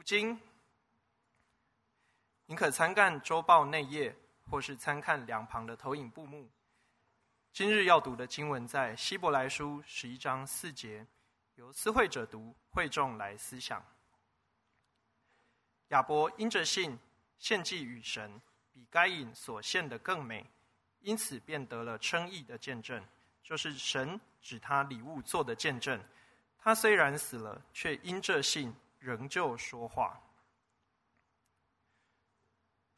读经，您可参看周报内页，或是参看两旁的投影布幕。今日要读的经文在希伯来书十一章四节，由思会者读，会众来思想。亚伯因着信献祭与神，比该隐所献的更美，因此便得了称义的见证，就是神指他礼物做的见证。他虽然死了，却因着信仍旧说话。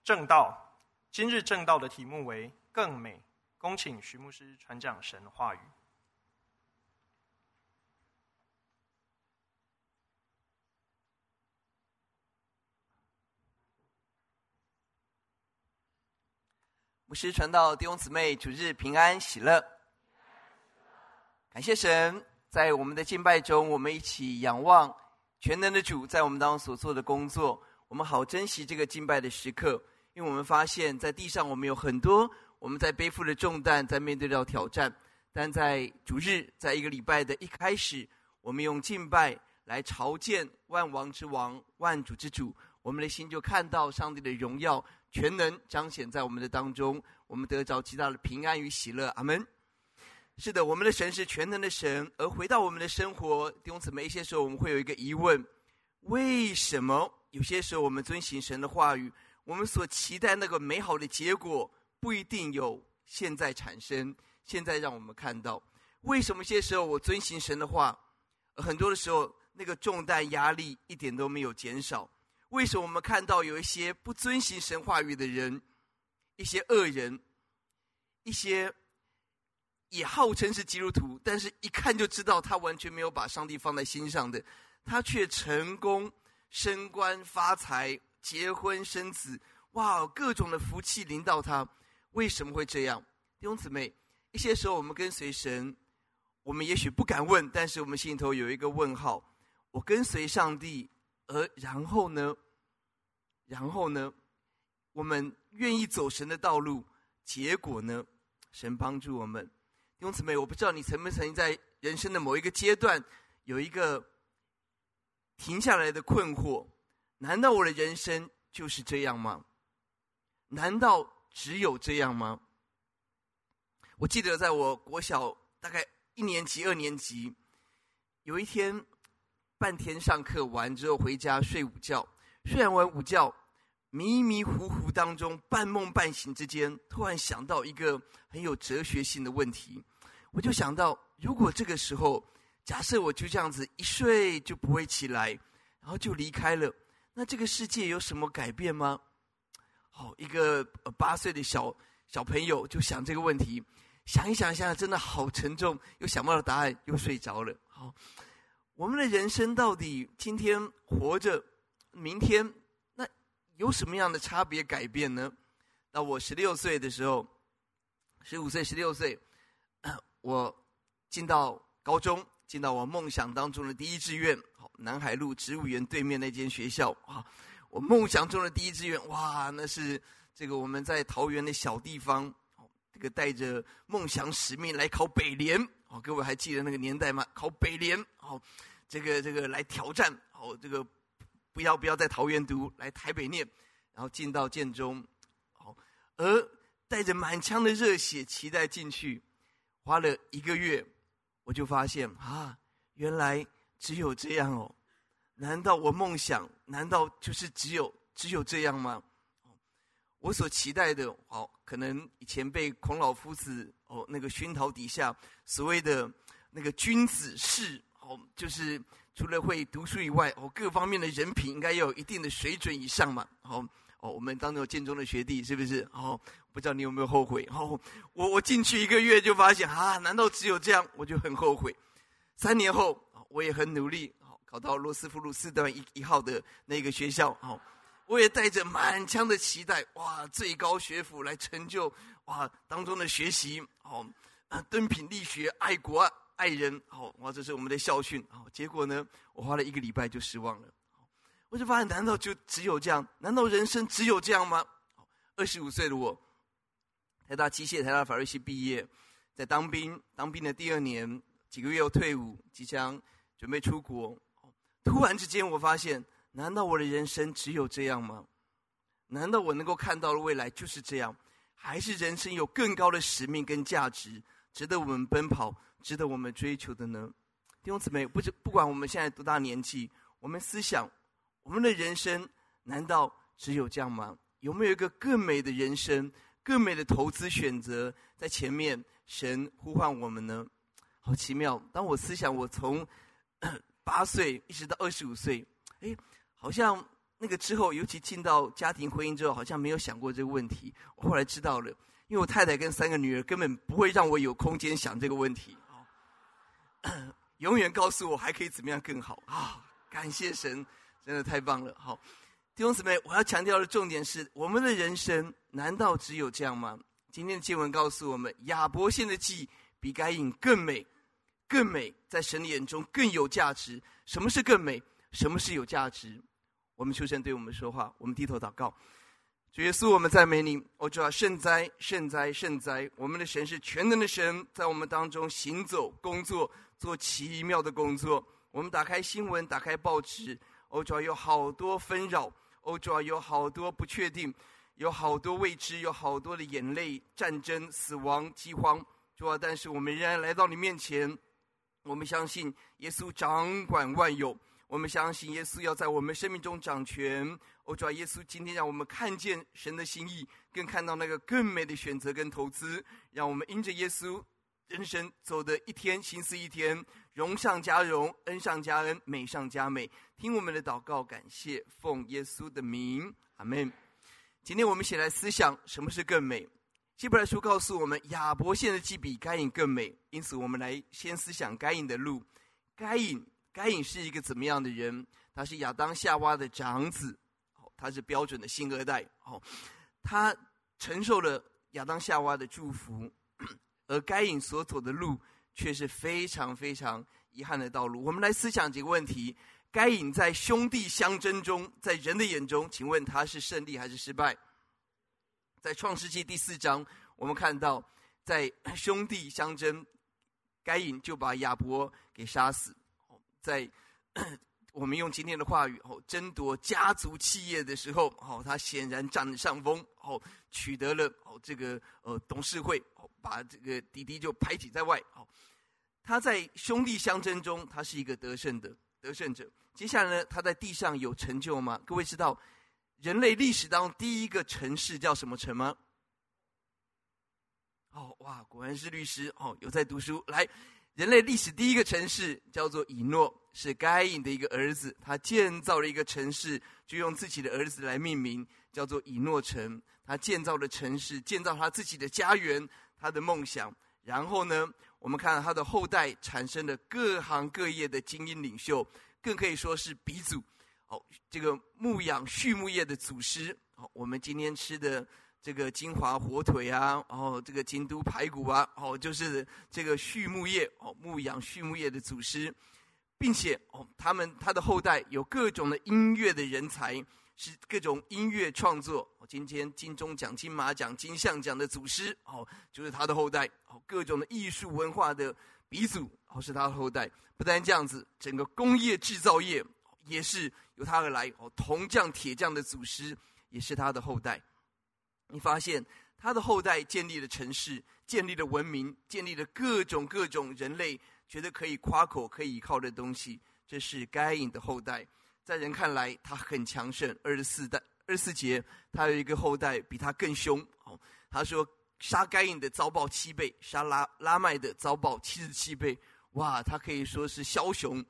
正道，今日正道的题目为“更美”。恭请徐牧师传讲神话语。牧师传道，弟兄姊妹，主日平安喜乐。感谢神，在我们的敬拜中，我们一起仰望全能的主在我们当中所做的工作。我们好珍惜这个敬拜的时刻，因为我们发现，在地上我们有很多。我们在背负着重担，在面对到挑战，但在主日，在一个礼拜的一开始，我们用敬拜来朝见万王之王、万主之主，我们的心就看到上帝的荣耀、全能彰显在我们的当中，我们得着极大的平安与喜乐。阿门。是的，我们的神是全能的神。而回到我们的生活，弟兄姊妹，一些时候我们会有一个疑问：为什么有些时候我们遵行神的话语，我们所期待那个美好的结果？不一定有现在产生。现在让我们看到，为什么些时候我遵行神的话，很多的时候那个重担压力一点都没有减少？为什么我们看到有一些不遵行神话语的人，一些恶人，一些也号称是基督徒，但是一看就知道他完全没有把上帝放在心上的，他却成功升官发财、结婚生子，哇，各种的福气临到他。为什么会这样？弟兄姊妹，一些时候我们跟随神，我们也许不敢问，但是我们心里头有一个问号：我跟随上帝，而然后呢？然后呢？我们愿意走神的道路，结果呢？神帮助我们。弟兄姊妹，我不知道你曾不曾经在人生的某一个阶段，有一个停下来的困惑：难道我的人生就是这样吗？难道？只有这样吗？我记得在我国小大概一年级、二年级，有一天半天上课完之后回家睡午觉，睡完午觉，迷迷糊糊当中半梦半醒之间，突然想到一个很有哲学性的问题。我就想到，如果这个时候假设我就这样子一睡就不会起来，然后就离开了，那这个世界有什么改变吗？好，一个八岁的小小朋友就想这个问题，想一想，想想真的好沉重，又想不到答案，又睡着了。好，我们的人生到底今天活着，明天那有什么样的差别改变呢？那我十六岁的时候，十五岁、十六岁，我进到高中，进到我梦想当中的第一志愿，好，南海路植物园对面那间学校啊。我梦想中的第一志愿，哇，那是这个我们在桃园的小地方，这个带着梦想使命来考北联，哦，各位还记得那个年代吗？考北联，哦，这个这个来挑战，哦，这个不要不要在桃园读，来台北念，然后进到建中，好，而带着满腔的热血期待进去，花了一个月，我就发现啊，原来只有这样哦。难道我梦想？难道就是只有只有这样吗？我所期待的，哦，可能以前被孔老夫子哦那个熏陶底下所谓的那个君子士哦，就是除了会读书以外，哦，各方面的人品应该要有一定的水准以上嘛。哦哦，我们当中有建中的学弟是不是？哦，不知道你有没有后悔？哦，我我进去一个月就发现啊，难道只有这样？我就很后悔。三年后，我也很努力。好考到罗斯福路四段一一号的那个学校，好，我也带着满腔的期待，哇，最高学府来成就，哇，当中的学习，好，啊，敦品力学，爱国爱人，好，哇，这是我们的校训，好，结果呢，我花了一个礼拜就失望了，我就发现，难道就只有这样？难道人生只有这样吗？二十五岁的我，台大机械、台大法律系毕业，在当兵，当兵的第二年，几个月又退伍，即将准备出国。突然之间，我发现，难道我的人生只有这样吗？难道我能够看到的未来就是这样？还是人生有更高的使命跟价值，值得我们奔跑，值得我们追求的呢？弟兄姊妹，不不管我们现在多大年纪，我们思想，我们的人生难道只有这样吗？有没有一个更美的人生、更美的投资选择在前面？神呼唤我们呢？好奇妙！当我思想，我从 八岁一直到二十五岁，哎，好像。那个之后，尤其进到家庭婚姻之后，好像没有想过这个问题。我后来知道了，因为我太太跟三个女儿根本不会让我有空间想这个问题，永远告诉我还可以怎么样更好啊！感谢神，真的太棒了。好，弟兄姊妹，我要强调的重点是：我们的人生难道只有这样吗？今天的经文告诉我们，亚伯献的祭比该隐更美，更美，在神的眼中更有价值。什么是更美？什么是有价值？我们求神对我们说话，我们低头祷告。主耶稣，我们赞美你。我主啊，圣哉，圣哉，圣哉！我们的神是全能的神，在我们当中行走、工作，做奇妙的工作。我们打开新闻，打开报纸，我，主啊，有好多纷扰，哦，主啊，有好多不确定，有好多未知，有好多的眼泪、战争、死亡、饥荒。主啊，但是我们仍然来到你面前，我们相信耶稣掌管万有。我们相信耶稣要在我们生命中掌权。哦，主啊，耶稣今天让我们看见神的心意，更看到那个更美的选择跟投资。让我们因着耶稣，人生走的一天，心思一天，荣上加荣，恩上加恩，美上加美。听我们的祷告，感谢奉耶稣的名，阿门。今天我们一起来思想什么是更美。希伯来书告诉我们，亚伯献的祭比该隐更美。因此，我们来先思想该隐的路。该隐。该隐是一个怎么样的人？他是亚当夏娃的长子，他是标准的星二代。哦，他承受了亚当夏娃的祝福，而该隐所走的路却是非常非常遗憾的道路。我们来思想几个问题：该隐在兄弟相争中，在人的眼中，请问他是胜利还是失败？在创世纪第四章，我们看到在兄弟相争，该隐就把亚伯给杀死。在我们用今天的话语哦，争夺家族企业的时候，哦，他显然占了上风，哦，取得了哦这个呃董事会，哦，把这个弟弟就排挤在外，哦，他在兄弟相争中，他是一个得胜的得胜者。接下来呢，他在地上有成就吗？各位知道人类历史当中第一个城市叫什么城吗？哦，哇，果然是律师哦，有在读书来。人类历史第一个城市叫做以诺，是该隐的一个儿子。他建造了一个城市，就用自己的儿子来命名，叫做以诺城。他建造了城市，建造他自己的家园，他的梦想。然后呢，我们看到他的后代产生了各行各业的精英领袖，更可以说是鼻祖。哦，这个牧养畜牧业的祖师。哦，我们今天吃的。这个金华火腿啊，然后这个京都排骨啊，哦，就是这个畜牧业哦，牧养畜牧业的祖师，并且哦，他们他的后代有各种的音乐的人才，是各种音乐创作。今天金钟奖、金马奖、金像奖的祖师哦，就是他的后代哦，各种的艺术文化的鼻祖哦，是他的后代。不但这样子，整个工业制造业也是由他而来哦，铜匠、铁匠的祖师也是他的后代。你发现他的后代建立了城市，建立了文明，建立了各种各种人类觉得可以夸口、可以依靠的东西。这是该隐的后代，在人看来他很强盛。二十四代、二十四节，他有一个后代比他更凶。哦，他说杀该隐的遭报七倍，杀拉拉麦的遭报七十七倍。哇，他可以说是枭雄，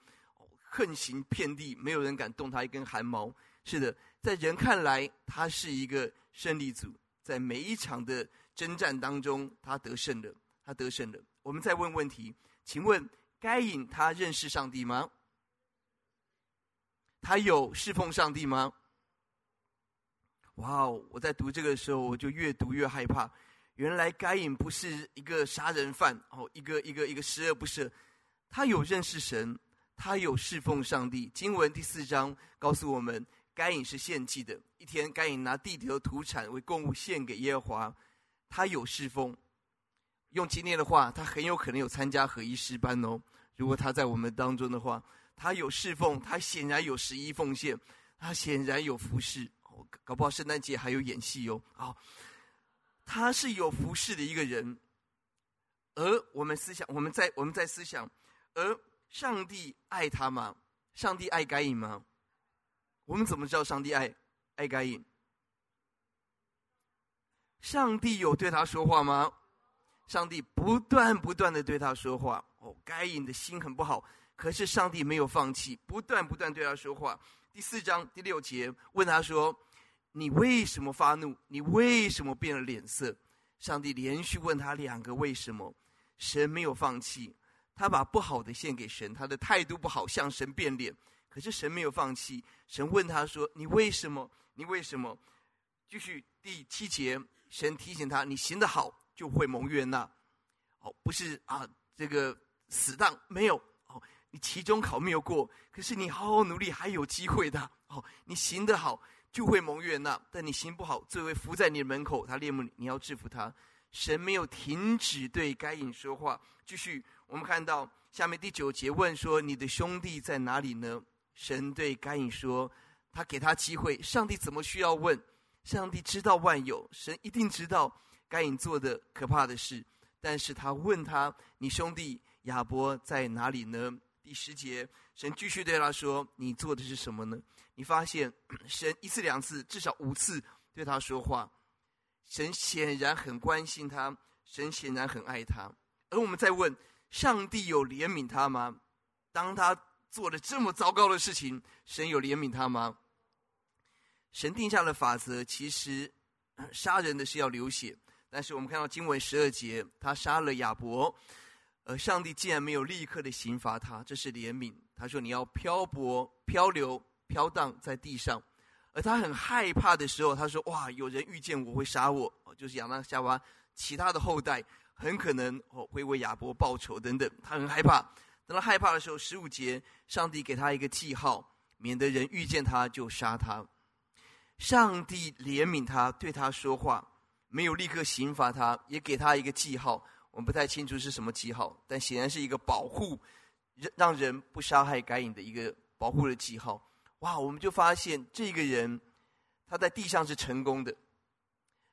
横行遍地，没有人敢动他一根汗毛。是的，在人看来，他是一个胜利组。在每一场的征战当中，他得胜了，他得胜了。我们再问问题，请问该隐他认识上帝吗？他有侍奉上帝吗？哇哦！我在读这个时候，我就越读越害怕。原来该隐不是一个杀人犯哦，一个一个一个十恶不赦。他有认识神，他有侍奉上帝。经文第四章告诉我们。该隐是献祭的。一天，该隐拿地里的土产为供物献给耶和华。他有侍奉，用今天的话，他很有可能有参加合一诗班哦。如果他在我们当中的话，他有侍奉，他显然有十一奉献。他显然有服侍，哦，搞不好圣诞节还有演戏哦。好，他是有服侍的一个人。而我们思想，我们在我们在思想，而上帝爱他吗？上帝爱该隐吗？我们怎么知道上帝爱爱该隐？上帝有对他说话吗？上帝不断不断的对他说话。哦，该隐的心很不好，可是上帝没有放弃，不断不断对他说话。第四章第六节问他说：“你为什么发怒？你为什么变了脸色？”上帝连续问他两个为什么。神没有放弃，他把不好的献给神，他的态度不好，向神变脸。可是神没有放弃，神问他说：“你为什么？你为什么？”继续第七节，神提醒他：“你行得好，就会蒙悦纳。哦，不是啊，这个死当没有哦，你期中考没有过，可是你好好努力，还有机会的。哦，你行得好，就会蒙悦纳；但你行不好，罪会伏在你的门口，他恋慕你，你要制服他。”神没有停止对该隐说话。继续，我们看到下面第九节问说：“你的兄弟在哪里呢？”神对该隐说：“他给他机会。”上帝怎么需要问？上帝知道万有，神一定知道该隐做的可怕的事。但是他问他：“你兄弟亚伯在哪里呢？”第十节，神继续对他说：“你做的是什么呢？”你发现 神一次两次，至少五次对他说话。神显然很关心他，神显然很爱他。而我们在问：上帝有怜悯他吗？当他做了这么糟糕的事情，神有怜悯他吗？神定下的法则，其实杀人的是要流血。但是我们看到经文十二节，他杀了亚伯，而上帝竟然没有立刻的刑罚他，这是怜悯。他说：“你要漂泊、漂流、飘荡在地上。”而他很害怕的时候，他说：“哇，有人遇见我会杀我，就是亚当夏娃其他的后代很可能会为亚伯报仇等等。”他很害怕。等他害怕的时候，十五节，上帝给他一个记号，免得人遇见他就杀他。上帝怜悯他，对他说话，没有立刻刑罚他，也给他一个记号。我们不太清楚是什么记号，但显然是一个保护，让让人不杀害该隐的一个保护的记号。哇！我们就发现这个人，他在地上是成功的，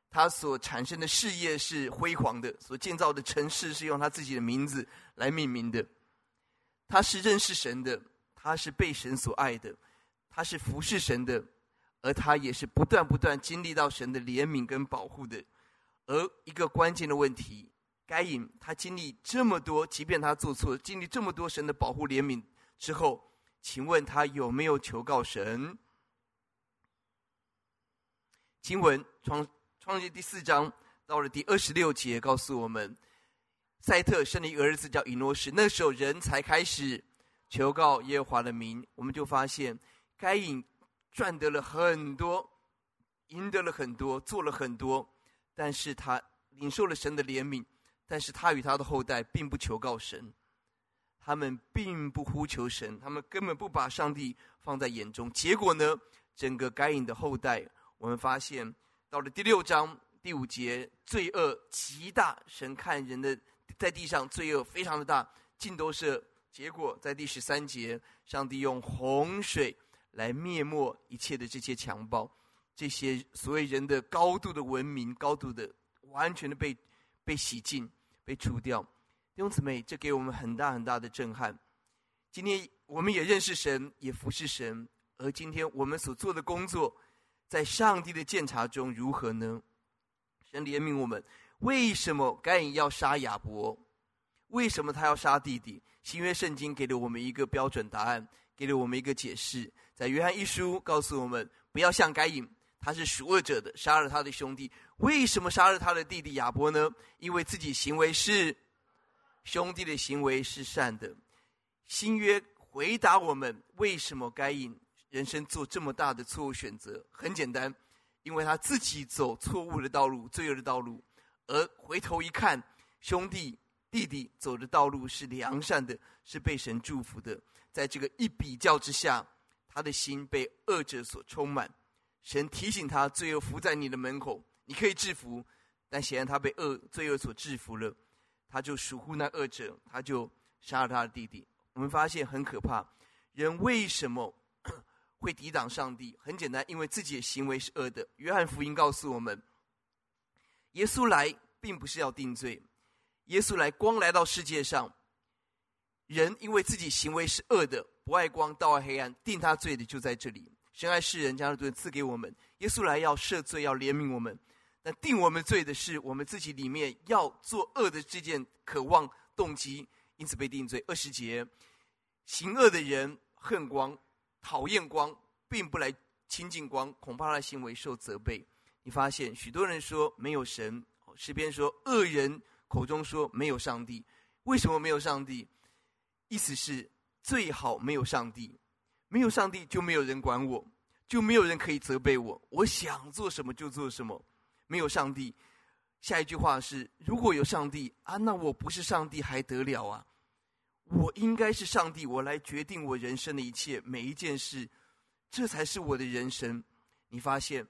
他所产生的事业是辉煌的，所建造的城市是用他自己的名字来命名的。他是认识神的，他是被神所爱的，他是服侍神的，而他也是不断不断经历到神的怜悯跟保护的。而一个关键的问题，该隐他经历这么多，即便他做错，经历这么多神的保护怜悯之后。请问他有没有求告神？经文创创世第四章到了第二十六节，告诉我们，赛特生了一个儿子叫以诺士。那时候人才开始求告耶和华的名。我们就发现，该隐赚得了很多，赢得了很多，做了很多，但是他领受了神的怜悯，但是他与他的后代并不求告神。他们并不呼求神，他们根本不把上帝放在眼中。结果呢，整个该隐的后代，我们发现到了第六章第五节，罪恶极大。神看人的在地上罪恶非常的大，尽都是。结果在第十三节，上帝用洪水来灭没一切的这些强暴，这些所谓人的高度的文明，高度的完全的被被洗净，被除掉。弟兄姊妹，这给我们很大很大的震撼。今天我们也认识神，也服侍神，而今天我们所做的工作，在上帝的鉴察中如何呢？神怜悯我们，为什么该隐要杀亚伯？为什么他要杀弟弟？新约圣经给了我们一个标准答案，给了我们一个解释。在约翰一书告诉我们，不要像该隐，他是属恶者的，杀了他的兄弟。为什么杀了他的弟弟亚伯呢？因为自己行为是。兄弟的行为是善的，新约回答我们：为什么该隐人生做这么大的错误选择？很简单，因为他自己走错误的道路、罪恶的道路，而回头一看，兄弟弟弟走的道路是良善的，是被神祝福的。在这个一比较之下，他的心被恶者所充满。神提醒他：罪恶伏在你的门口，你可以制服，但显然他被恶罪恶所制服了。他就属乎那恶者，他就杀了他的弟弟。我们发现很可怕，人为什么会抵挡上帝？很简单，因为自己的行为是恶的。约翰福音告诉我们，耶稣来并不是要定罪，耶稣来光来到世界上，人因为自己行为是恶的，不爱光，倒爱黑暗，定他罪的就在这里。神爱世人，将他的罪赐给我们。耶稣来要赦罪，要怜悯我们。但定我们罪的是我们自己里面要做恶的这件渴望动机，因此被定罪。二十节，行恶的人恨光，讨厌光，并不来亲近光，恐怕他的行为受责备。你发现许多人说没有神，诗篇说恶人口中说没有上帝。为什么没有上帝？意思是最好没有上帝，没有上帝就没有人管我，就没有人可以责备我，我想做什么就做什么。没有上帝，下一句话是：如果有上帝啊，那我不是上帝还得了啊？我应该是上帝，我来决定我人生的一切每一件事，这才是我的人生。你发现，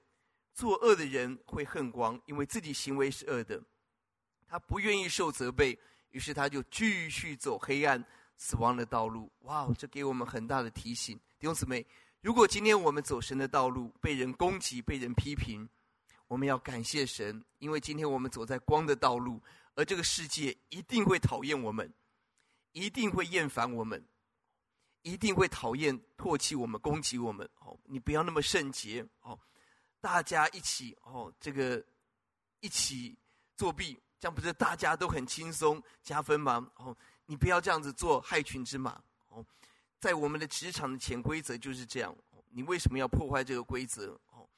作恶的人会恨光，因为自己行为是恶的，他不愿意受责备，于是他就继续走黑暗死亡的道路。哇，这给我们很大的提醒，弟兄姊妹，如果今天我们走神的道路，被人攻击，被人批评。我们要感谢神，因为今天我们走在光的道路，而这个世界一定会讨厌我们，一定会厌烦我们，一定会讨厌、唾弃我们、攻击我们。哦，你不要那么圣洁哦，大家一起哦，这个一起作弊，这样不是大家都很轻松加分吗？哦，你不要这样子做害群之马哦。在我们的职场的潜规则就是这样，你为什么要破坏这个规则？哦。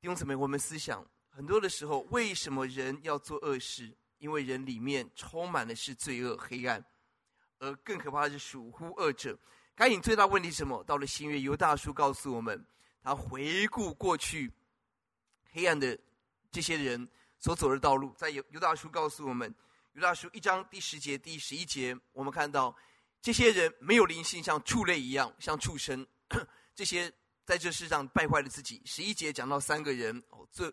弟兄姊妹，我们思想很多的时候，为什么人要做恶事？因为人里面充满的是罪恶、黑暗，而更可怕的是属乎恶者。该隐最大问题是什么？到了新月，犹大叔告诉我们，他回顾过去黑暗的这些人所走的道路。在犹犹大叔告诉我们，犹大叔一章第十节、第十一节，我们看到这些人没有灵性，像畜类一样，像畜生。这些。在这世上败坏了自己。十一节讲到三个人哦，罪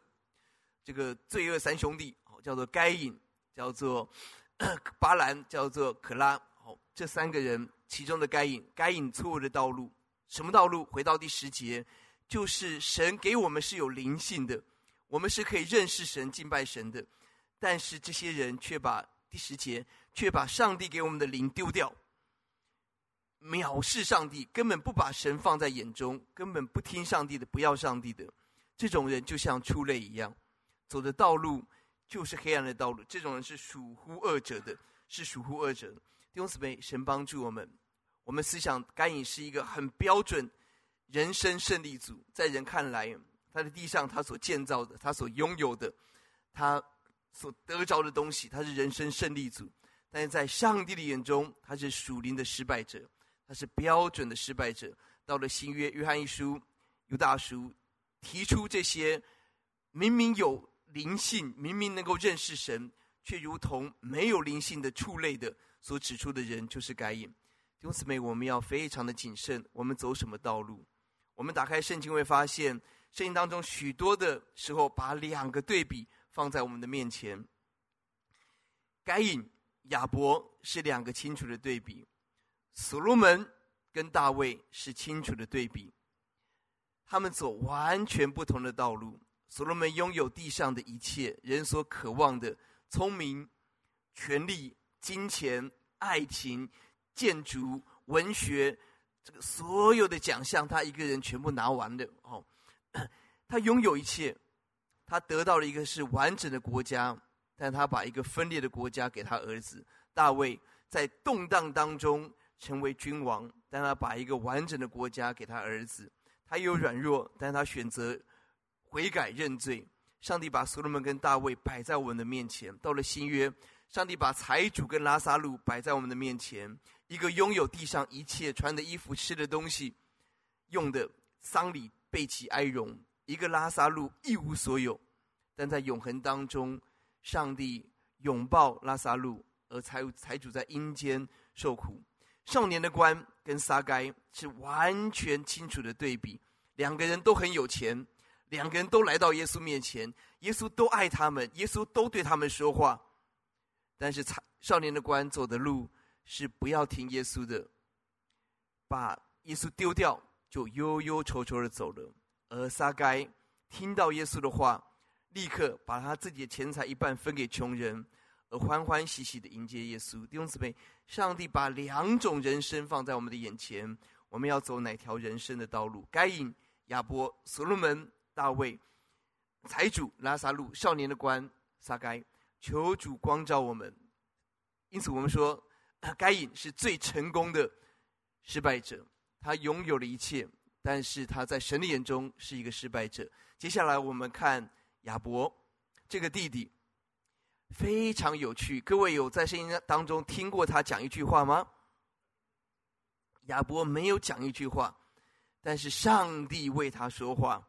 这个罪恶三兄弟哦，叫做该隐，叫做 巴兰，叫做可拉。哦，这三个人其中的该隐，该隐错误的道路，什么道路？回到第十节，就是神给我们是有灵性的，我们是可以认识神、敬拜神的，但是这些人却把第十节却把上帝给我们的灵丢掉。藐视上帝，根本不把神放在眼中，根本不听上帝的，不要上帝的，这种人就像畜类一样，走的道路就是黑暗的道路。这种人是属乎恶者的，是属乎恶者的。弟兄姊妹，神帮助我们。我们思想该隐是一个很标准人生胜利组，在人看来，他的地上他所建造的，他所拥有的，他所得着的东西，他是人生胜利组。但是在上帝的眼中，他是属灵的失败者。他是标准的失败者。到了新约，约翰一书、犹大叔，提出这些明明有灵性、明明能够认识神，却如同没有灵性的畜类的所指出的人，就是该隐。弟兄姊妹，我们要非常的谨慎。我们走什么道路？我们打开圣经会发现，圣经当中许多的时候，把两个对比放在我们的面前。该隐、亚伯是两个清楚的对比。所罗门跟大卫是清楚的对比，他们走完全不同的道路。所罗门拥有地上的一切人所渴望的聪明、权力、金钱、爱情、建筑、文学，这个所有的奖项，他一个人全部拿完了。哦，他拥有一切，他得到了一个是完整的国家，但他把一个分裂的国家给他儿子大卫，在动荡当中。成为君王，但他把一个完整的国家给他儿子。他有软弱，但他选择悔改认罪。上帝把所罗门跟大卫摆在我们的面前。到了新约，上帝把财主跟拉撒路摆在我们的面前。一个拥有地上一切穿的衣服、吃的东西、用的丧礼备齐哀荣；一个拉萨路一无所有，但在永恒当中，上帝拥抱拉萨路，而财财主在阴间受苦。少年的官跟撒该是完全清楚的对比，两个人都很有钱，两个人都来到耶稣面前，耶稣都爱他们，耶稣都对他们说话。但是，少年的官走的路是不要听耶稣的，把耶稣丢掉，就忧忧愁愁的走了。而撒该听到耶稣的话，立刻把他自己的钱财一半分给穷人，而欢欢喜喜的迎接耶稣。弟兄姊妹，上帝把两种人生放在我们的眼前，我们要走哪条人生的道路？该隐、亚伯、所罗门、大卫、财主、拉撒路、少年的官、撒该，求主光照我们。因此，我们说，该隐是最成功的失败者，他拥有了一切，但是他在神的眼中是一个失败者。接下来，我们看亚伯这个弟弟，非常有趣。各位有在圣经当中听过他讲一句话吗？亚伯没有讲一句话，但是上帝为他说话，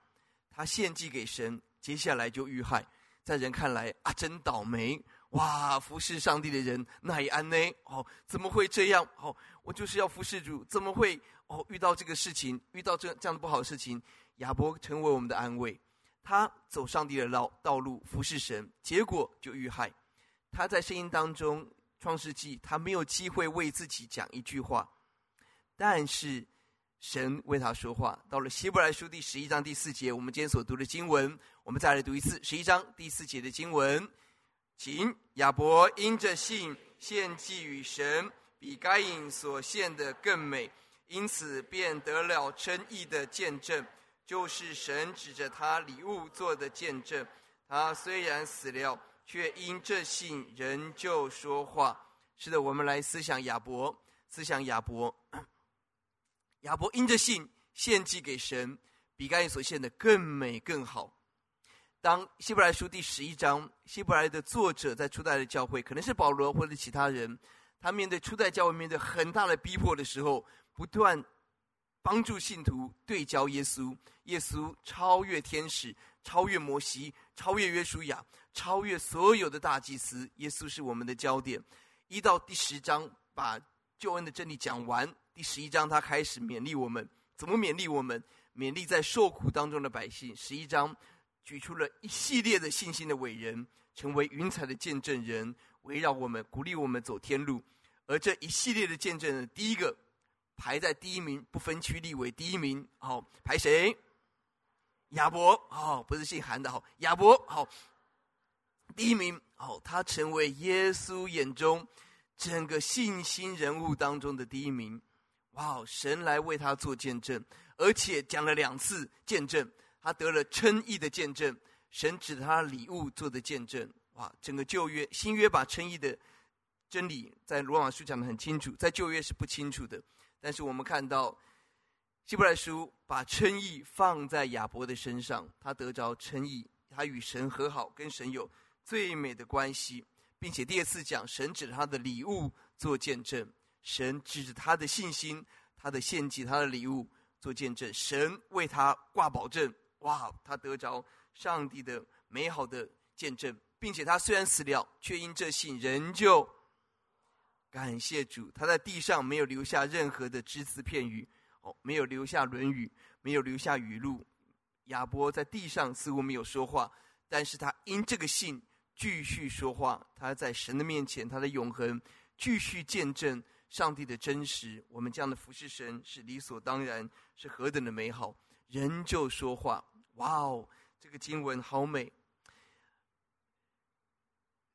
他献祭给神，接下来就遇害，在人看来啊，真倒霉。哇！服侍上帝的人那也安呢？哦，怎么会这样？哦，我就是要服侍主，怎么会哦？遇到这个事情，遇到这这样的不好的事情，亚伯成为我们的安慰。他走上帝的道道路，服侍神，结果就遇害。他在声音当中，创世纪，他没有机会为自己讲一句话，但是神为他说话。到了希伯来书第十一章第四节，我们今天所读的经文，我们再来读一次十一章第四节的经文。请亚伯因着信献祭与神，比该隐所献的更美，因此便得了称义的见证，就是神指着他礼物做的见证。他虽然死了，却因这信仍旧说话。是的，我们来思想亚伯，思想亚伯。亚伯因着信献祭给神，比该隐所献的更美更好。当希伯来书第十一章，希伯来的作者在初代的教会，可能是保罗或者其他人，他面对初代教会面对很大的逼迫的时候，不断帮助信徒对焦耶稣。耶稣超越天使，超越摩西，超越约书亚，超越所有的大祭司。耶稣是我们的焦点。一到第十章把救恩的真理讲完，第十一章他开始勉励我们，怎么勉励我们？勉励在受苦当中的百姓。十一章。举出了一系列的信心的伟人，成为云彩的见证人，围绕我们，鼓励我们走天路。而这一系列的见证人，第一个排在第一名，不分区立为第一名。好，排谁？亚伯。哦，不是姓韩的。好，亚伯。好，第一名。好，他成为耶稣眼中整个信心人物当中的第一名。哇，哦神来为他做见证，而且讲了两次见证。他得了称义的见证，神指他礼物做的见证。哇，整个旧约、新约把称义的真理在罗马书讲得很清楚，在旧约是不清楚的。但是我们看到希伯来书把称义放在亚伯的身上，他得着称义，他与神和好，跟神有最美的关系，并且第二次讲神指他的礼物做见证，神指着他的信心、他的献祭、他的礼物做见证，神为他挂保证。哇！他得着上帝的美好的见证，并且他虽然死了，却因这信仍旧感谢主。他在地上没有留下任何的只字片语，哦，没有留下《论语》，没有留下语录。亚伯在地上似乎没有说话，但是他因这个信继续说话。他在神的面前，他的永恒继续见证上帝的真实。我们这样的服侍神是理所当然，是何等的美好！仍旧说话。哇哦，这个经文好美！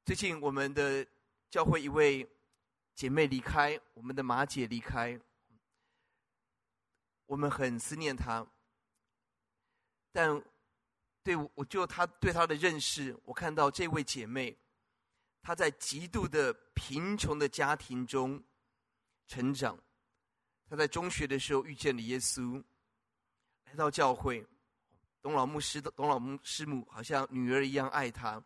最近我们的教会一位姐妹离开，我们的马姐离开，我们很思念她。但对我就她对她的认识，我看到这位姐妹，她在极度的贫穷的家庭中成长。她在中学的时候遇见了耶稣，来到教会。董老牧师的董老牧师母好像女儿一样爱他，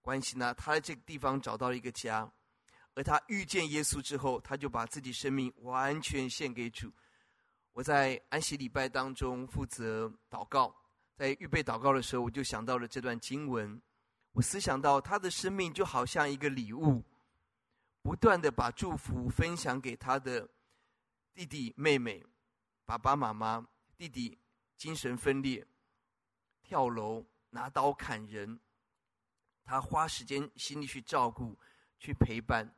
关系呢，他在这个地方找到了一个家，而他遇见耶稣之后，他就把自己生命完全献给主。我在安息礼拜当中负责祷告，在预备祷告的时候，我就想到了这段经文，我思想到他的生命就好像一个礼物，不断的把祝福分享给他的弟弟妹妹、爸爸妈妈，弟弟精神分裂。跳楼、拿刀砍人，他花时间心力去照顾、去陪伴，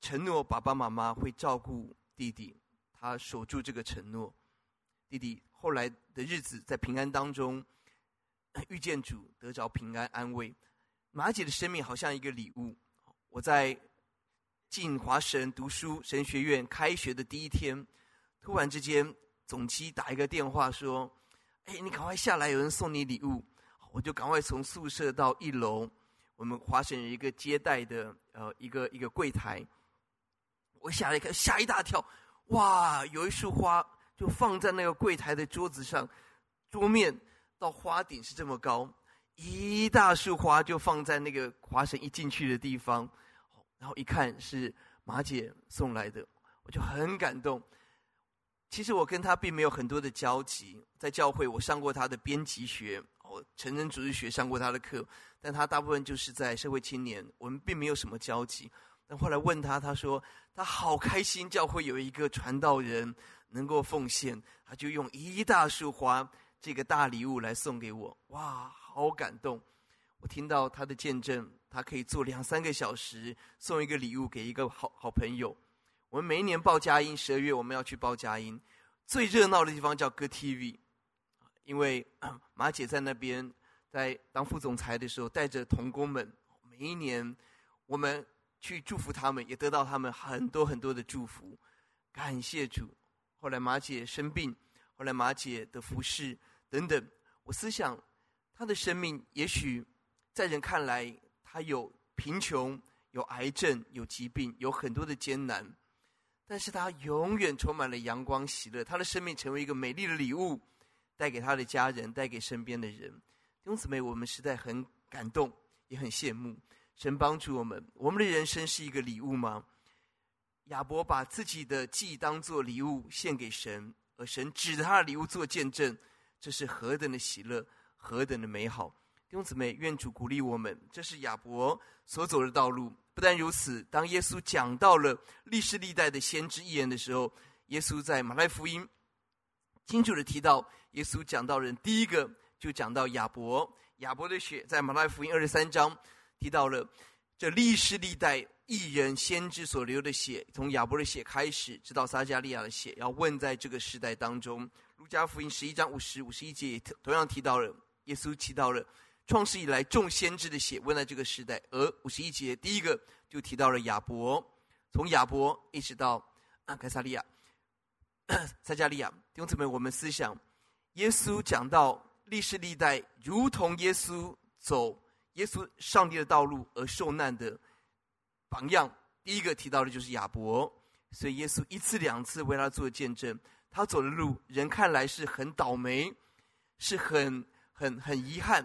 承诺爸爸妈妈会照顾弟弟。他守住这个承诺。弟弟后来的日子在平安当中遇见主，得着平安安慰。马姐的生命好像一个礼物。我在进华神读书神学院开学的第一天，突然之间总机打一个电话说：“哎，你赶快下来，有人送你礼物。”我就赶快从宿舍到一楼，我们华神有一个接待的呃一个一个柜台。我下来一看，吓一大跳，哇，有一束花就放在那个柜台的桌子上，桌面到花顶是这么高，一大束花就放在那个华神一进去的地方，然后一看是马姐送来的，我就很感动。其实我跟他并没有很多的交集，在教会我上过他的编辑学，我成人主义学上过他的课，但他大部分就是在社会青年，我们并没有什么交集。但后来问他，他说他好开心，教会有一个传道人能够奉献，他就用一大束花这个大礼物来送给我，哇，好感动！我听到他的见证，他可以坐两三个小时送一个礼物给一个好好朋友。我们每一年报佳音，十二月我们要去报佳音，最热闹的地方叫歌 TV，因为 马姐在那边在当副总裁的时候，带着同工们，每一年我们。去祝福他们，也得到他们很多很多的祝福，感谢主。后来马姐生病，后来马姐的服侍等等，我思想她的生命，也许在人看来，她有贫穷、有癌症、有疾病，有很多的艰难，但是他永远充满了阳光喜乐。他的生命成为一个美丽的礼物，带给他的家人，带给身边的人。弟兄姊妹，我们实在很感动，也很羡慕。神帮助我们，我们的人生是一个礼物吗？亚伯把自己的祭当做礼物献给神，而神指着他的礼物做见证，这是何等的喜乐，何等的美好！弟兄姊妹，愿主鼓励我们，这是亚伯所走的道路。不但如此，当耶稣讲到了历世历代的先知预言的时候，耶稣在马太福音清楚的提到，耶稣讲到人第一个就讲到亚伯，亚伯的血，在马太福音二十三章。提到了这历世历代义人先知所流的血，从亚伯的血开始，直到撒迦利亚的血，要问在这个时代当中。路加福音十一章五十五十一节也同样提到了耶稣提到了创世以来众先知的血，问在这个时代。而五十一节第一个就提到了亚伯，从亚伯一直到啊该撒利亚、撒迦利亚。弟兄姊妹，我们思想耶稣讲到历史历代，如同耶稣走。耶稣上帝的道路而受难的榜样，第一个提到的就是亚伯，所以耶稣一次两次为他做见证。他走的路，人看来是很倒霉，是很很很遗憾，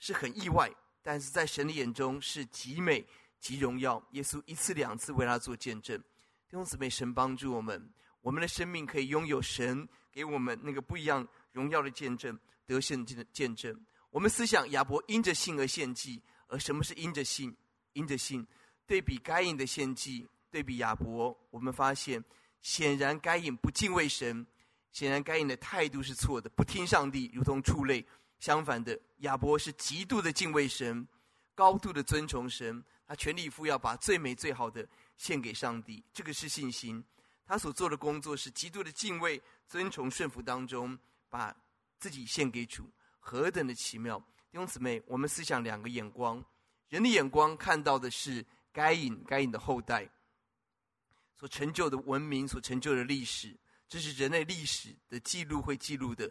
是很意外，但是在神的眼中是极美极荣耀。耶稣一次两次为他做见证，弟兄姊妹，神帮助我们，我们的生命可以拥有神给我们那个不一样荣耀的见证，得胜的见证。我们思想亚伯因着信而献祭，而什么是因着信？因着信，对比该隐的献祭，对比亚伯，我们发现显然该隐不敬畏神，显然该隐的态度是错的，不听上帝，如同畜类。相反的，亚伯是极度的敬畏神，高度的尊崇神，他全力以赴要把最美最好的献给上帝。这个是信心。他所做的工作是极度的敬畏、尊崇、顺服当中，把自己献给主。何等的奇妙！弟兄姊妹，我们思想两个眼光：人的眼光看到的是该隐、该隐的后代所成就的文明、所成就的历史，这是人类历史的记录会记录的。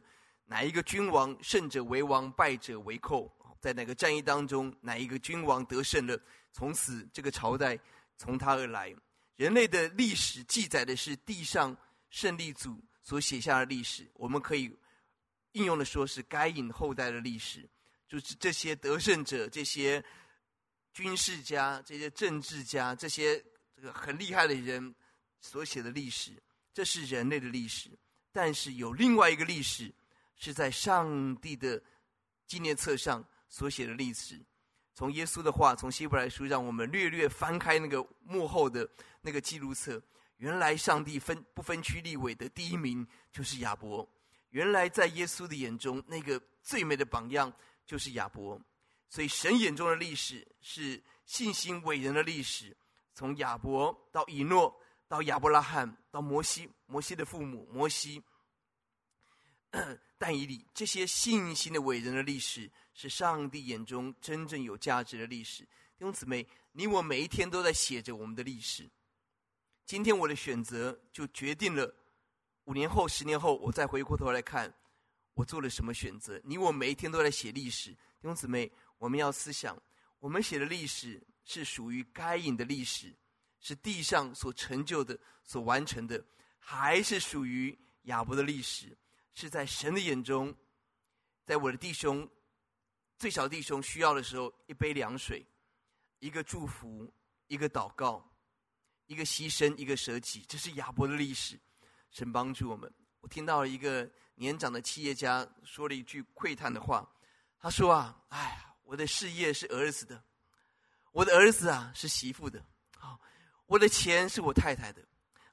哪一个君王胜者为王，败者为寇？在哪个战役当中，哪一个君王得胜了，从此这个朝代从他而来。人类的历史记载的是地上胜利组所写下的历史，我们可以。应用的说是该隐后代的历史，就是这些得胜者、这些军事家、这些政治家、这些这个很厉害的人所写的历史，这是人类的历史。但是有另外一个历史，是在上帝的纪念册上所写的历史。从耶稣的话，从希伯来书，让我们略略翻开那个幕后的那个记录册。原来上帝分不分区立委的第一名就是亚伯。原来在耶稣的眼中，那个最美的榜样就是亚伯，所以神眼中的历史是信心伟人的历史。从亚伯到以诺，到亚伯拉罕，到摩西，摩西的父母摩西，但以理这些信心的伟人的历史，是上帝眼中真正有价值的历史。弟兄姊妹，你我每一天都在写着我们的历史。今天我的选择，就决定了五年后、十年后，我再回过头来看，我做了什么选择。你我每一天都在写历史。弟兄姊妹，我们要思想，我们写的历史是属于该隐的历史，是地上所成就的、所完成的，还是属于亚伯的历史？是在神的眼中，在我的弟兄最小弟兄需要的时候，一杯凉水，一个祝福，一个祷告，一个牺牲，一个舍己，这是亚伯的历史。神帮助我们。我听到了一个年长的企业家说了一句喟叹的话，他说啊，哎呀，我的事业是儿子的，我的儿子啊是媳妇的，啊，我的钱是我太太的，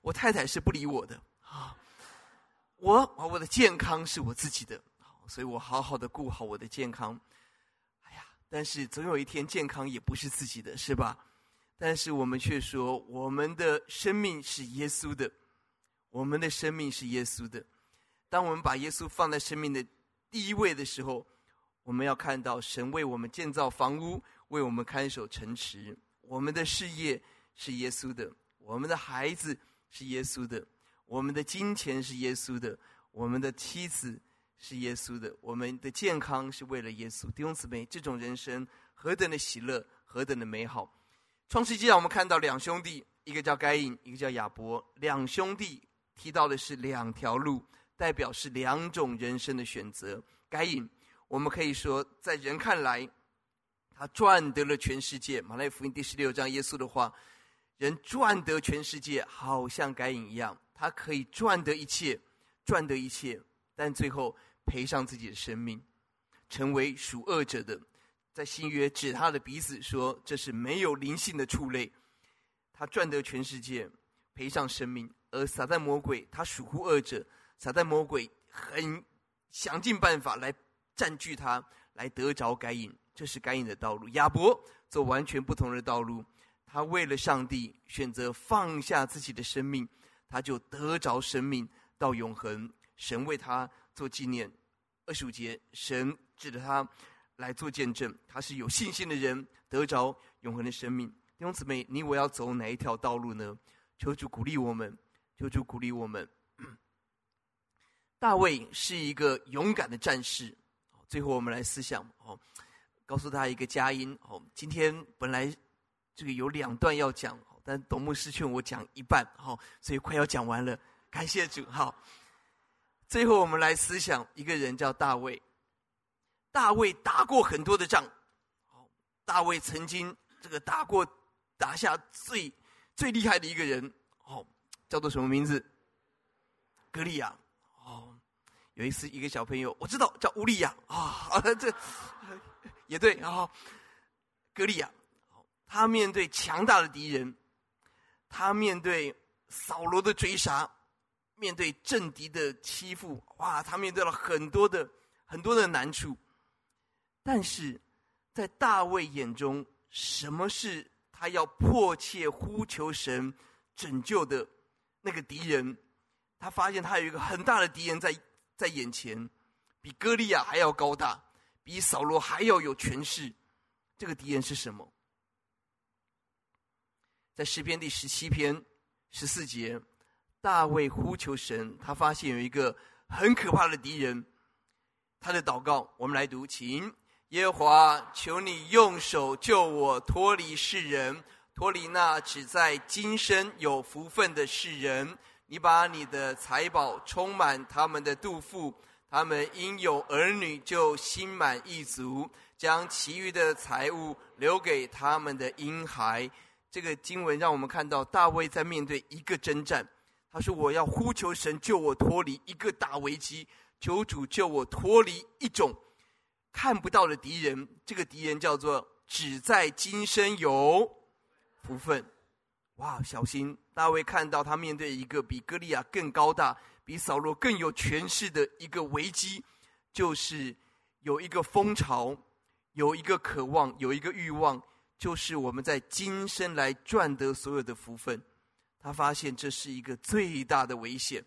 我太太是不理我的，啊。我我的健康是我自己的，所以我好好的顾好我的健康。哎呀，但是总有一天健康也不是自己的，是吧？但是我们却说，我们的生命是耶稣的，我们的生命是耶稣的。当我们把耶稣放在生命的第一位的时候，我们要看到神为我们建造房屋，为我们看守城池。我们的事业是耶稣的，我们的孩子是耶稣的。我们的金钱是耶稣的，我们的妻子是耶稣的，我们的健康是为了耶稣。弟兄姊妹，这种人生何等的喜乐，何等的美好！创世纪让我们看到两兄弟，一个叫该隐，一个叫亚伯。两兄弟提到的是两条路，代表是两种人生的选择。该隐，我们可以说，在人看来，他赚得了全世界。马太福音第十六章，耶稣的话：人赚得全世界，好像该隐一样。他可以赚得一切，赚得一切，但最后赔上自己的生命，成为属恶者的。在新约指他的鼻子说：“这是没有灵性的畜类。”他赚得全世界，赔上生命。而撒旦魔鬼，他属乎恶者。撒旦魔鬼很想尽办法来占据他，来得着该隐。这是该隐的道路。亚伯走完全不同的道路，他为了上帝选择放下自己的生命。他就得着生命到永恒，神为他做纪念。二十五节，神指着他来做见证，他是有信心的人，得着永恒的生命。弟兄姊妹，你我要走哪一条道路呢？求主鼓励我们，求主鼓励我们。大卫是一个勇敢的战士。最后，我们来思想哦，告诉他一个佳音哦。今天本来这个有两段要讲。但董牧师劝我讲一半，好，所以快要讲完了。感谢主，好。最后我们来思想一个人叫大卫。大卫打过很多的仗，大卫曾经这个打过打下最最厉害的一个人，哦，叫做什么名字？格利亚。哦，有一次一个小朋友，我知道叫乌利亚啊，这也对啊，歌利亚。他面对强大的敌人。他面对扫罗的追杀，面对政敌的欺负，哇！他面对了很多的很多的难处。但是，在大卫眼中，什么是他要迫切呼求神拯救的那个敌人？他发现他有一个很大的敌人在在眼前，比歌利亚还要高大，比扫罗还要有权势。这个敌人是什么？在诗篇第十七篇十四节，大卫呼求神，他发现有一个很可怕的敌人。他的祷告，我们来读，请耶和华，求你用手救我脱离世人，脱离那只在今生有福分的世人。你把你的财宝充满他们的肚腹，他们因有儿女就心满意足，将其余的财物留给他们的婴孩。这个经文让我们看到大卫在面对一个征战，他说：“我要呼求神救我脱离一个大危机，求主救我脱离一种看不到的敌人。这个敌人叫做只在今生有福分。”哇，小心！大卫看到他面对一个比歌利亚更高大、比扫罗更有权势的一个危机，就是有一个风潮，有一个渴望，有一个欲望。就是我们在今生来赚得所有的福分，他发现这是一个最大的危险。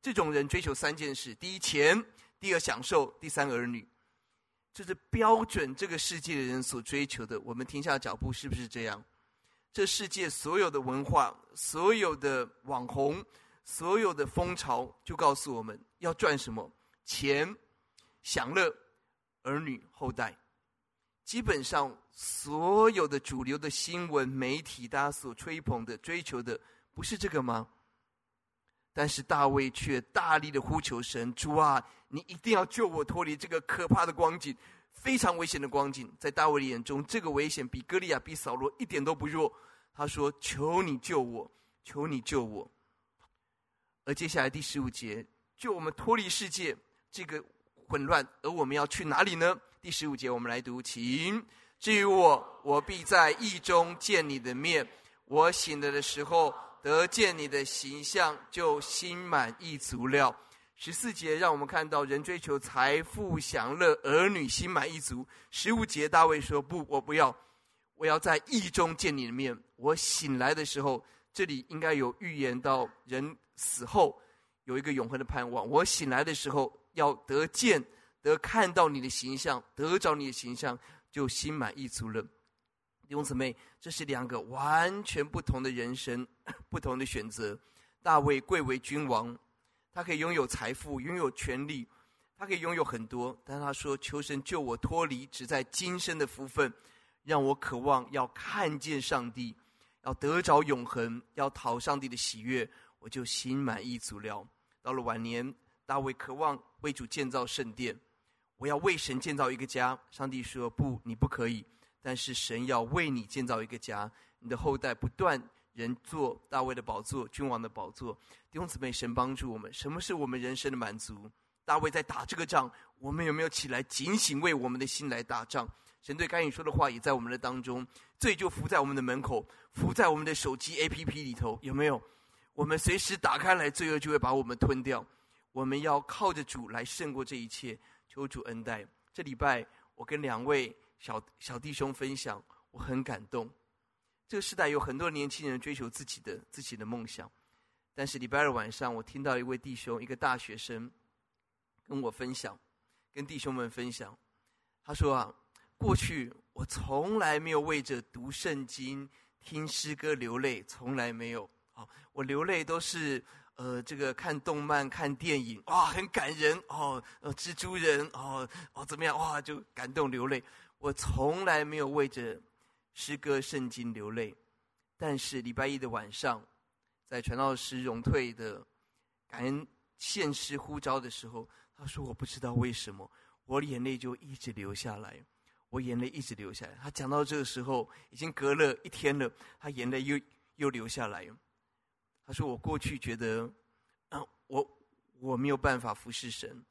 这种人追求三件事：第一，钱；第二，享受；第三，儿女。这是标准这个世界的人所追求的。我们停下脚步，是不是这样？这世界所有的文化、所有的网红、所有的风潮，就告诉我们要赚什么？钱、享乐、儿女、后代。基本上，所有的主流的新闻媒体，大家所吹捧的、追求的，不是这个吗？但是大卫却大力的呼求神：“主啊，你一定要救我脱离这个可怕的光景，非常危险的光景。”在大卫的眼中，这个危险比歌利亚、比扫罗一点都不弱。他说：“求你救我，求你救我。”而接下来第十五节，救我们脱离世界这个混乱，而我们要去哪里呢？第十五节，我们来读，请。至于我，我必在意中见你的面。我醒了的时候，得见你的形象，就心满意足了。十四节让我们看到人追求财富、享乐、儿女，心满意足。十五节大卫说：“不，我不要，我要在意中见你的面。我醒来的时候，这里应该有预言到人死后有一个永恒的盼望。我醒来的时候，要得见。”得看到你的形象，得着你的形象，就心满意足了。弟兄姊妹，这是两个完全不同的人生，不同的选择。大卫贵为君王，他可以拥有财富，拥有权力，他可以拥有很多。但他说：“求神救我脱离只在今生的福分，让我渴望要看见上帝，要得着永恒，要讨上帝的喜悦，我就心满意足了。”到了晚年，大卫渴望为主建造圣殿。我要为神建造一个家。上帝说：“不，你不可以。”但是神要为你建造一个家，你的后代不断人坐大卫的宝座、君王的宝座。弟兄姊妹，神帮助我们。什么是我们人生的满足？大卫在打这个仗，我们有没有起来警醒，为我们的心来打仗？神对该隐说的话也在我们的当中。罪就伏在我们的门口，伏在我们的手机 APP 里头，有没有？我们随时打开来，罪恶就会把我们吞掉。我们要靠着主来胜过这一切。求主恩待。这礼拜我跟两位小小弟兄分享，我很感动。这个时代有很多年轻人追求自己的自己的梦想，但是礼拜二晚上，我听到一位弟兄，一个大学生跟我分享，跟弟兄们分享，他说啊，过去我从来没有为着读圣经、听诗歌流泪，从来没有。啊，我流泪都是。呃，这个看动漫、看电影，哇，很感人哦。呃，蜘蛛人，哦哦，怎么样？哇，就感动流泪。我从来没有为着诗歌、圣经流泪，但是礼拜一的晚上，在传道师荣退的感恩献诗呼召的时候，他说：“我不知道为什么，我眼泪就一直流下来，我眼泪一直流下来。”他讲到这个时候，已经隔了一天了，他眼泪又又流下来。他说：“我过去觉得，啊，我我没有办法服侍神，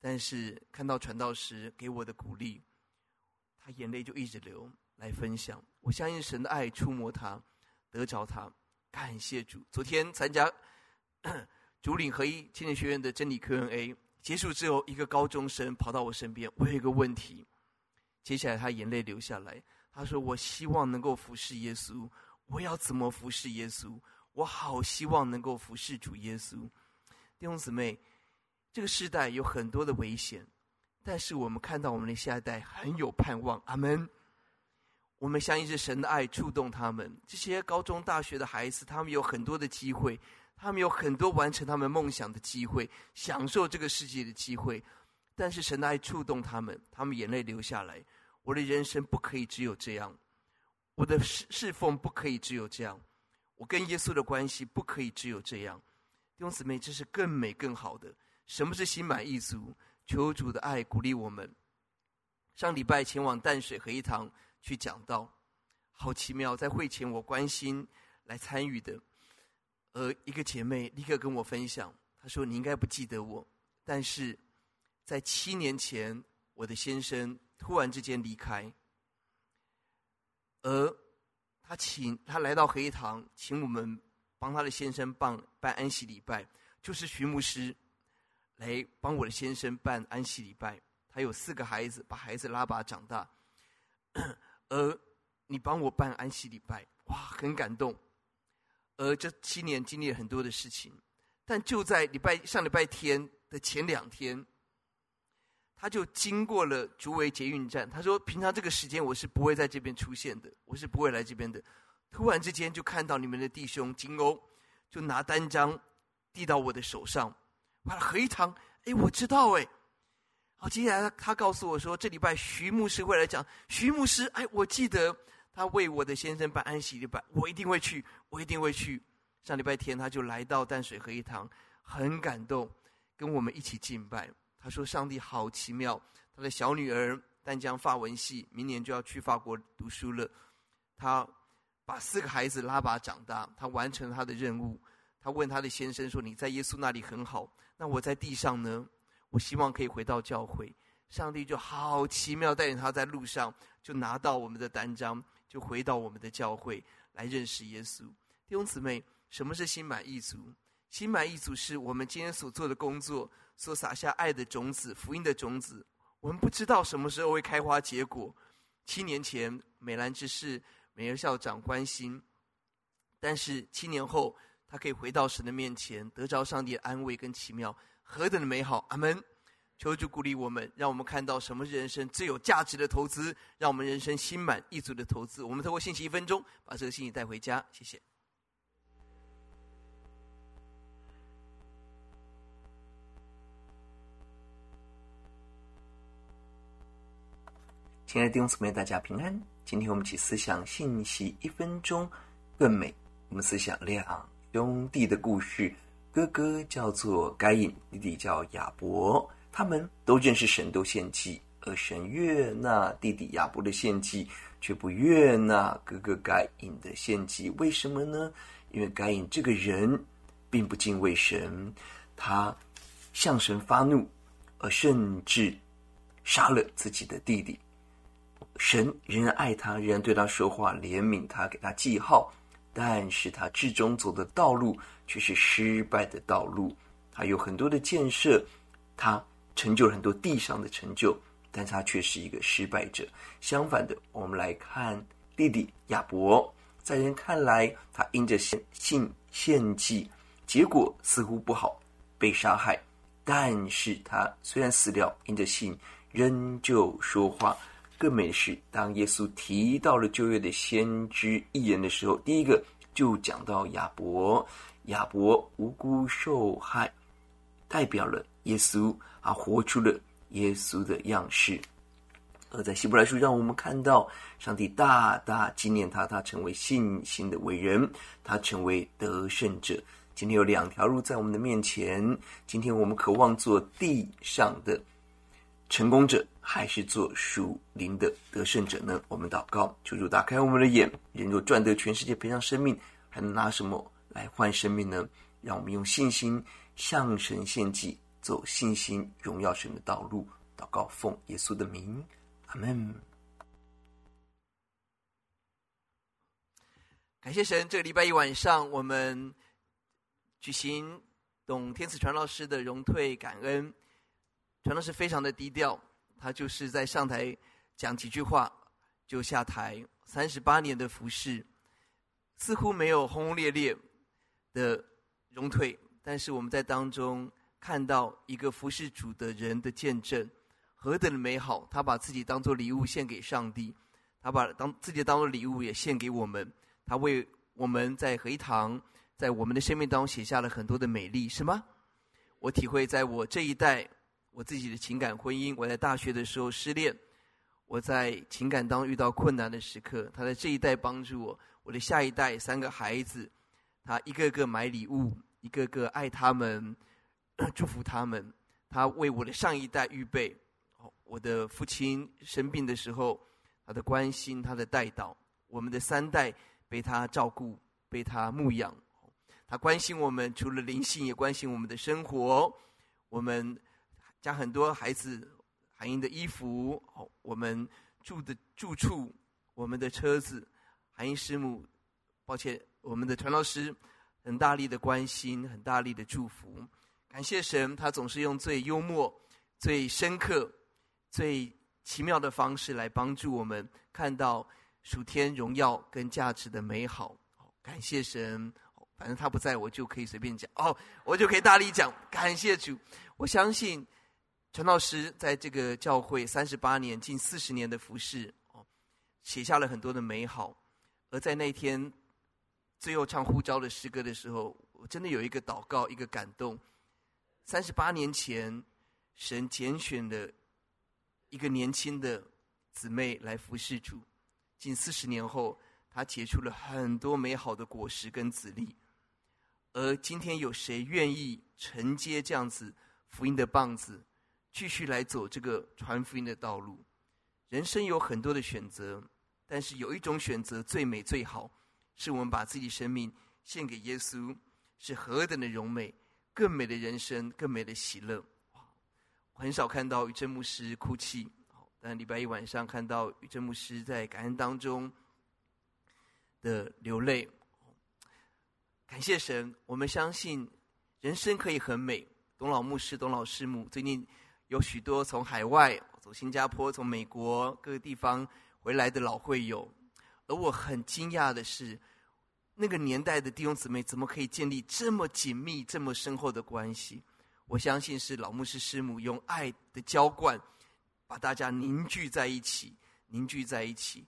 但是看到传道时给我的鼓励，他眼泪就一直流来分享。我相信神的爱触摸他，得着他，感谢主。昨天参加主领合一青年学院的真理 Q&A 结束之后，一个高中生跑到我身边，我有一个问题。接下来他眼泪流下来，他说：我希望能够服侍耶稣，我要怎么服侍耶稣？”我好希望能够服侍主耶稣，弟兄姊妹，这个时代有很多的危险，但是我们看到我们的下一代很有盼望。阿门。我们相信是神的爱触动他们。这些高中、大学的孩子，他们有很多的机会，他们有很多完成他们梦想的机会，享受这个世界的机会。但是神的爱触动他们，他们眼泪流下来。我的人生不可以只有这样，我的侍侍奉不可以只有这样。我跟耶稣的关系不可以只有这样，弟兄姊妹，这是更美更好的。什么是心满意足？求主的爱鼓励我们。上礼拜前往淡水合一堂去讲道，好奇妙！在会前我关心来参与的，呃，一个姐妹立刻跟我分享，她说：“你应该不记得我，但是在七年前，我的先生突然之间离开，而……”他请他来到合一堂，请我们帮他的先生办办安息礼拜，就是徐牧师来帮我的先生办安息礼拜。他有四个孩子，把孩子拉拔长大，而你帮我办安息礼拜，哇，很感动。而这七年经历了很多的事情。但就在礼拜上礼拜天的前两天，他就经过了竹围捷运站。他说：“平常这个时间我是不会在这边出现的，我是不会来这边的。突然之间就看到你们的弟兄金欧，就拿单张递到我的手上。完了，合一堂，哎，我知道，哎。好，接下来他他告诉我说，这礼拜徐牧师会来讲。徐牧师，哎，我记得他为我的先生办安息礼拜，我一定会去，我一定会去。”上礼拜天，他就来到淡水合一堂，很感动，跟我们一起敬拜。他说：“上帝好奇妙。”他的小女儿淡江法文系，明年就要去法国读书了。他把四个孩子拉拔长大，他完成了他的任务。他问他的先生说：“你在耶稣那里很好，那我在地上呢？我希望可以回到教会。”上帝就好奇妙，带领他在路上就拿到我们的单张，就回到我们的教会来认识耶稣。弟兄姊妹。什么是心满意足？心满意足是我们今天所做的工作，所撒下爱的种子、福音的种子。我们不知道什么时候会开花结果。七年前美兰之士美儿校长关心，但是七年后他可以回到神的面前，得着上帝的安慰跟奇妙，何等的美好！阿门。求主鼓励我们，让我们看到什么是人生最有价值的投资，让我们人生心满意足的投资。我们透过信息一分钟，把这个信息带回家。谢谢。亲爱的弟兄姊妹，大家平安。今天我们一起思想信息一分钟更美。我们思想两兄弟的故事：哥哥叫做该隐，弟弟叫亚伯。他们都认识神，都献祭，而神悦纳弟弟亚伯的献祭，却不悦纳哥哥该隐的献祭。为什么呢？因为该隐这个人并不敬畏神，他向神发怒，而甚至杀了自己的弟弟。神仍然爱他，仍然对他说话，怜悯他，给他记号。但是他至终走的道路却是失败的道路。他有很多的建设，他成就了很多地上的成就，但是他却是一个失败者。相反的，我们来看弟弟亚伯，在人看来，他因着信献祭，结果似乎不好，被杀害。但是他虽然死了，因着信仍旧说话。更美的是，当耶稣提到了旧约的先知预言的时候，第一个就讲到亚伯，亚伯无辜受害，代表了耶稣啊，活出了耶稣的样式。而在希伯来书，让我们看到上帝大大纪念他，他成为信心的伟人，他成为得胜者。今天有两条路在我们的面前，今天我们渴望做地上的成功者。还是做属灵的得胜者呢？我们祷告，求主打开我们的眼。人若赚得全世界，赔上生命，还能拿什么来换生命呢？让我们用信心向神献祭，走信心荣耀神的道路。祷告，奉耶稣的名，阿门。感谢神，这个礼拜一晚上，我们举行董天赐传老师的荣退感恩。传道是非常的低调。他就是在上台讲几句话就下台，三十八年的服侍，似乎没有轰轰烈烈的荣退，但是我们在当中看到一个服侍主的人的见证，何等的美好！他把自己当做礼物献给上帝，他把当自己当做礼物也献给我们，他为我们在合一堂，在我们的生命当中写下了很多的美丽，是吗？我体会在我这一代。我自己的情感婚姻，我在大学的时候失恋，我在情感当遇到困难的时刻，他在这一代帮助我。我的下一代三个孩子，他一个个买礼物，一个个爱他们，祝福他们。他为我的上一代预备。我的父亲生病的时候，他的关心，他的带导，我们的三代被他照顾，被他牧养。他关心我们，除了灵性，也关心我们的生活。我们。将很多孩子含英的衣服，我们住的住处，我们的车子，含英师母，抱歉，我们的传老师，很大力的关心，很大力的祝福，感谢神，他总是用最幽默、最深刻、最奇妙的方式来帮助我们看到属天荣耀跟价值的美好。感谢神，反正他不在我就可以随便讲哦，我就可以大力讲。感谢主，我相信陈老师在这个教会三十八年、近四十年的服侍哦，写下了很多的美好。而在那天最后唱呼召的诗歌的时候，我真的有一个祷告，一个感动。三十八年前，神拣选了一个年轻的姊妹来服侍主，近四十年后，她结出了很多美好的果实跟子粒。而今天有谁愿意承接这样子福音的棒子，继续来走这个传福音的道路？人生有很多的选择，但是有一种选择最美最好，是我们把自己生命献给耶稣，是何等的荣美，更美的人生，更美的喜乐。很少看到宇珍牧师哭泣，但礼拜一晚上看到宇珍牧师在感恩当中的流泪。感谢神，我们相信人生可以很美。董老牧师、董老师母最近有许多从海外、从新加坡、从美国各个地方回来的老会友，而我很惊讶的是，那个年代的弟兄姊妹怎么可以建立这么紧密、这么深厚的关系？我相信是老牧师师母用爱的浇灌，把大家凝聚在一起，凝聚在一起。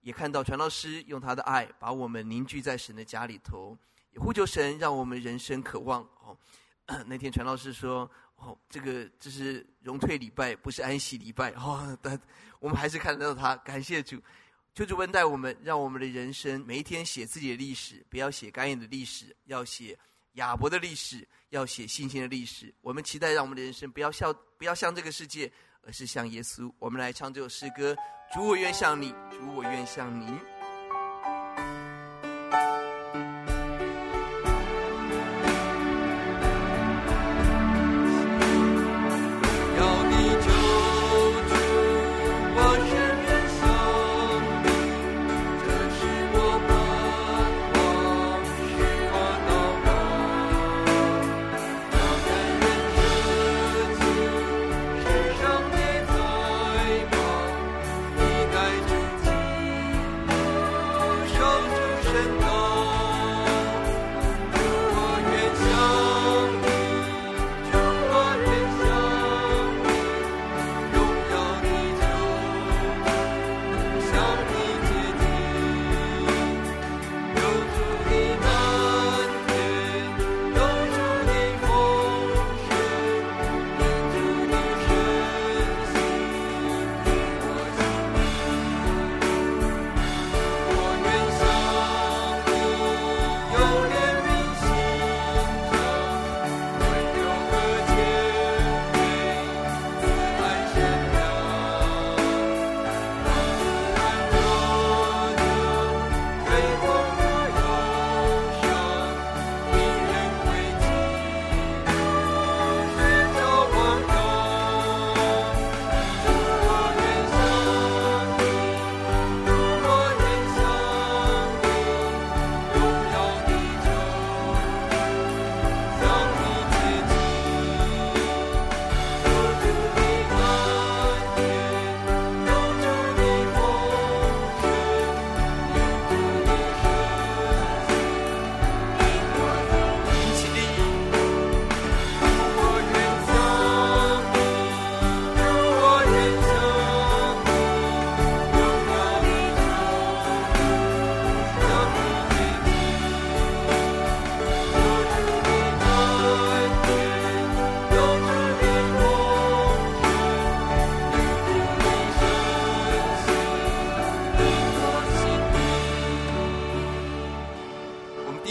也看到传道师用他的爱把我们凝聚在神的家里头。也呼求神，让我们人生渴望。哦，那天传道师说：“哦，这个这是荣退礼拜，不是安息礼拜。”哦，但我们还是看得到他。感谢主，求主恩待我们，让我们的人生每一天写自己的历史，不要写该隐的历史，要写亚伯的历史，要写信心的历史。我们期待让我们的人生不要像不要像这个世界，而是像耶稣。我们来唱这首诗歌：主，我愿像你；主，我愿像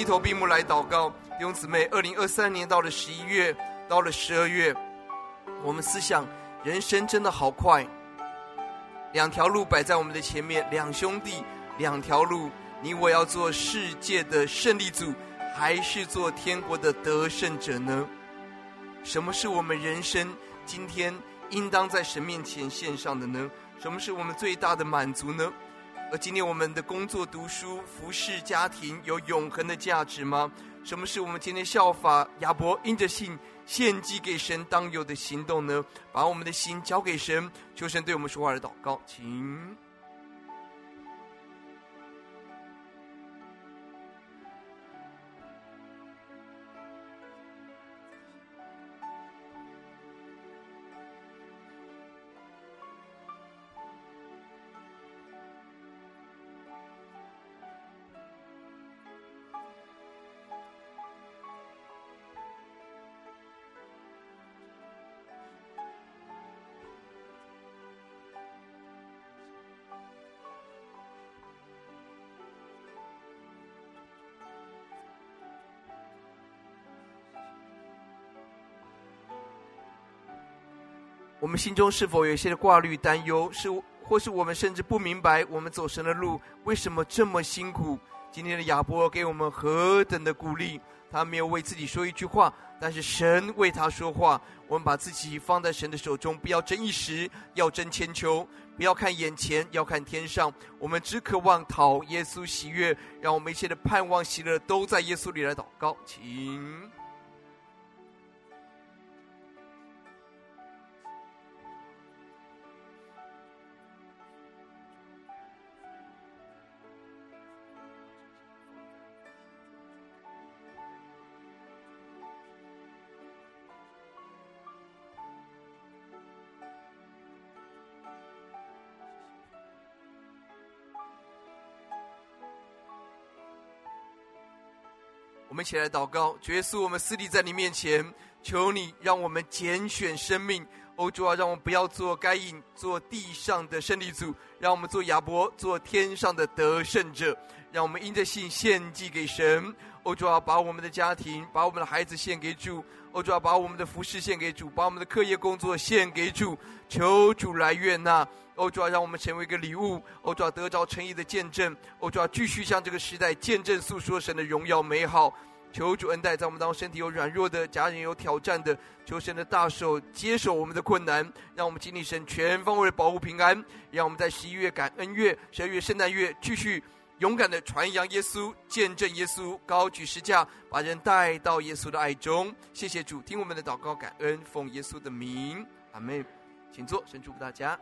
头。闭目来祷告，弟兄姊妹，二零二三年到了十一月，到了十二月，我们思想人生真的好快。两条路摆在我们的前面，两兄弟，两条路，你我要做世界的胜利组，还是做天国的得胜者呢？什么是我们人生今天应当在神面前献上的呢？什么是我们最大的满足呢？而今天我们的工作、读书、服侍家庭有永恒的价值吗？什么是我们今天效法亚伯因着信献祭给神当有的行动呢？把我们的心交给神，求神对我们说话的祷告，请。我们心中是否有一些的挂虑、担忧？是，或是我们甚至不明白，我们走神的路为什么这么辛苦？今天的亚伯给我们何等的鼓励！他没有为自己说一句话，但是神为他说话。我们把自己放在神的手中，不要争一时，要争千秋；不要看眼前，要看天上。我们只渴望讨耶稣喜悦，让我们一切的盼望、喜乐都在耶稣里来祷告，请。一起来祷告，主耶稣，我们私立在你面前，求你让我们拣选生命。欧主啊，让我们不要做该隐，做地上的胜利组，让我们做亚伯，做天上的得胜者。让我们因着信献祭给神。欧主啊，把我们的家庭，把我们的孩子献给主。欧主啊，把我们的服饰献给主，把我们的课业工作献给主。求主来悦纳。欧主啊，让我们成为一个礼物。欧主啊，得着诚意的见证。欧主啊，继续向这个时代见证诉说神的荣耀美好。求主恩待，在我们当中身体有软弱的家人，有挑战的，求神的大手接手我们的困难，让我们经历神全方位保护平安。让我们在十一月感恩月、十二月圣诞月，继续勇敢的传扬耶稣，见证耶稣，高举十架，把人带到耶稣的爱中。谢谢主，听我们的祷告，感恩，奉耶稣的名，阿门。请坐，神祝福大家。